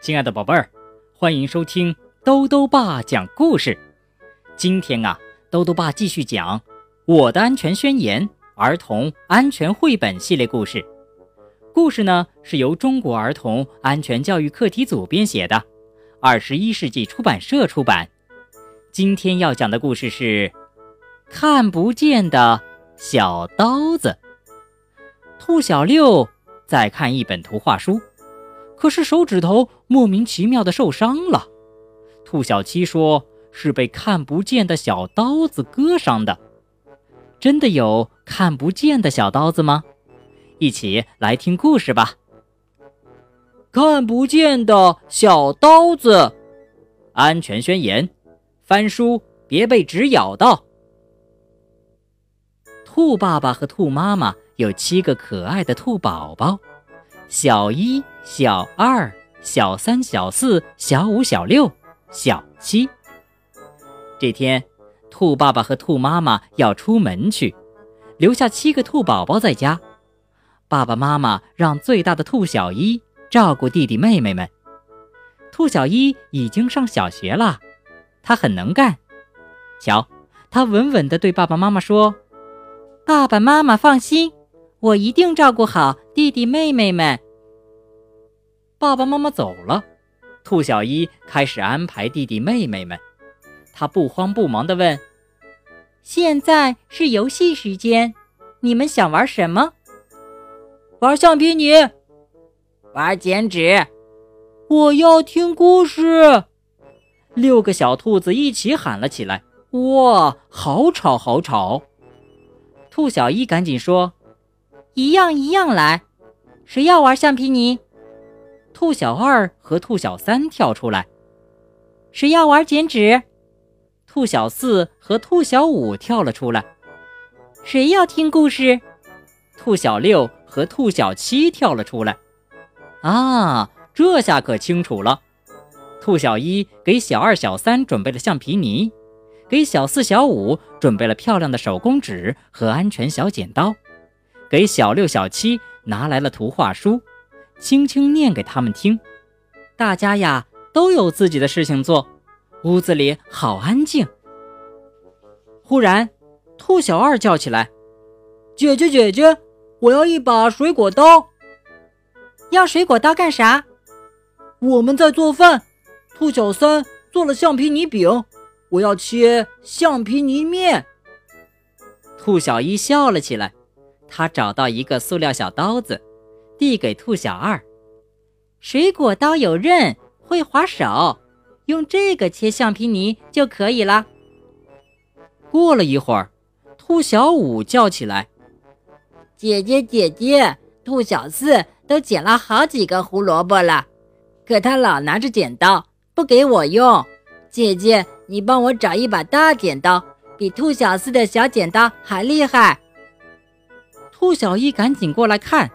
亲爱的宝贝儿，欢迎收听兜兜爸讲故事。今天啊，兜兜爸继续讲《我的安全宣言》儿童安全绘本系列故事。故事呢是由中国儿童安全教育课题组编写的，二十一世纪出版社出版。今天要讲的故事是《看不见的小刀子》。兔小六在看一本图画书。可是手指头莫名其妙的受伤了，兔小七说是被看不见的小刀子割伤的。真的有看不见的小刀子吗？一起来听故事吧。看不见的小刀子，安全宣言：翻书别被纸咬到。兔爸爸和兔妈妈有七个可爱的兔宝宝。小一、小二、小三、小四、小五、小六、小七。这天，兔爸爸和兔妈妈要出门去，留下七个兔宝宝在家。爸爸妈妈让最大的兔小一照顾弟弟妹妹们。兔小一已经上小学了，他很能干。瞧，他稳稳地对爸爸妈妈说：“爸爸妈妈放心。”我一定照顾好弟弟妹妹们。爸爸妈妈走了，兔小一开始安排弟弟妹妹们。他不慌不忙地问：“现在是游戏时间，你们想玩什么？玩橡皮泥，玩剪纸。我要听故事。”六个小兔子一起喊了起来：“哇，好吵，好吵！”兔小一赶紧说。一样一样来，谁要玩橡皮泥？兔小二和兔小三跳出来。谁要玩剪纸？兔小四和兔小五跳了出来。谁要听故事？兔小六和兔小七跳了出来。啊，这下可清楚了。兔小一给小二、小三准备了橡皮泥，给小四、小五准备了漂亮的手工纸和安全小剪刀。给小六、小七拿来了图画书，轻轻念给他们听。大家呀都有自己的事情做，屋子里好安静。忽然，兔小二叫起来：“姐姐，姐姐，我要一把水果刀。要水果刀干啥？我们在做饭。兔小三做了橡皮泥饼，我要切橡皮泥面。”兔小一笑了起来。他找到一个塑料小刀子，递给兔小二。水果刀有刃，会划手，用这个切橡皮泥就可以了。过了一会儿，兔小五叫起来：“姐姐，姐姐，兔小四都捡了好几个胡萝卜了，可他老拿着剪刀不给我用。姐姐，你帮我找一把大剪刀，比兔小四的小剪刀还厉害。”兔小一赶紧过来看，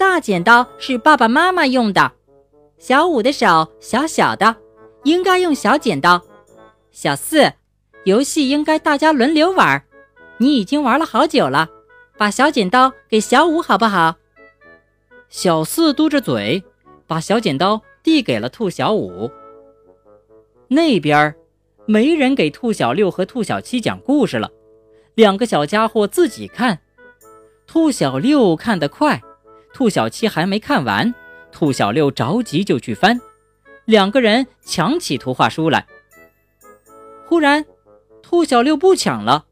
大剪刀是爸爸妈妈用的，小五的手小小的，应该用小剪刀。小四，游戏应该大家轮流玩，你已经玩了好久了，把小剪刀给小五好不好？小四嘟着嘴，把小剪刀递给了兔小五。那边没人给兔小六和兔小七讲故事了，两个小家伙自己看。兔小六看得快，兔小七还没看完，兔小六着急就去翻，两个人抢起图画书来。忽然，兔小六不抢了，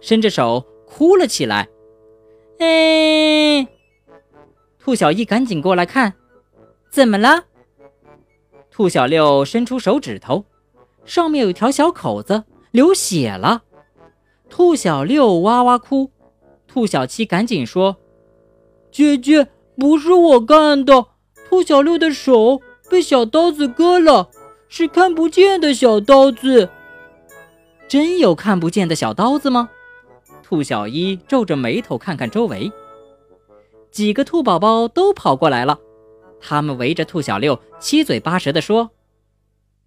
伸着手哭了起来。哎！兔小一赶紧过来看，怎么了？兔小六伸出手指头，上面有条小口子，流血了。兔小六哇哇哭。兔小七赶紧说：“姐姐，不是我干的，兔小六的手被小刀子割了，是看不见的小刀子。真有看不见的小刀子吗？”兔小一皱着眉头看看周围，几个兔宝宝都跑过来了，他们围着兔小六，七嘴八舌地说：“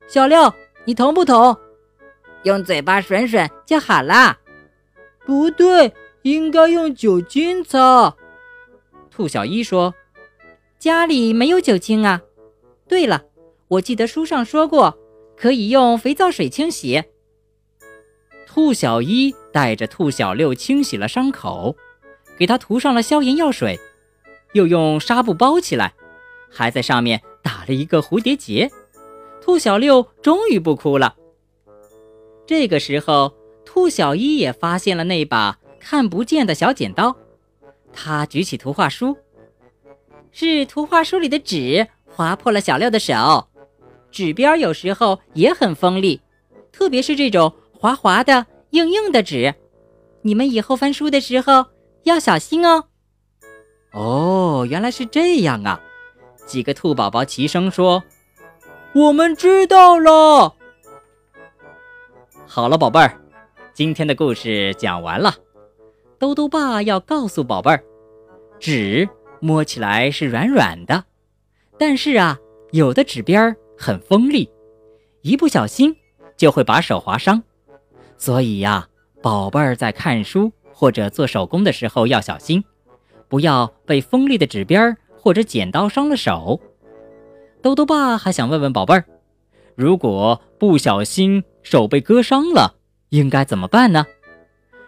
小六，你疼不疼？用嘴巴吮吮就好了。”不对。应该用酒精擦。兔小一说：“家里没有酒精啊。”对了，我记得书上说过，可以用肥皂水清洗。兔小一带着兔小六清洗了伤口，给他涂上了消炎药水，又用纱布包起来，还在上面打了一个蝴蝶结。兔小六终于不哭了。这个时候，兔小一也发现了那把看不见的小剪刀，他举起图画书，是图画书里的纸划破了小六的手。纸边有时候也很锋利，特别是这种。滑滑的、硬硬的纸，你们以后翻书的时候要小心哦。哦，原来是这样啊！几个兔宝宝齐声说：“我们知道了。”好了，宝贝儿，今天的故事讲完了。兜兜爸要告诉宝贝儿，纸摸起来是软软的，但是啊，有的纸边很锋利，一不小心就会把手划伤。所以呀，宝贝儿在看书或者做手工的时候要小心，不要被锋利的纸边或者剪刀伤了手。兜兜爸还想问问宝贝儿，如果不小心手被割伤了，应该怎么办呢？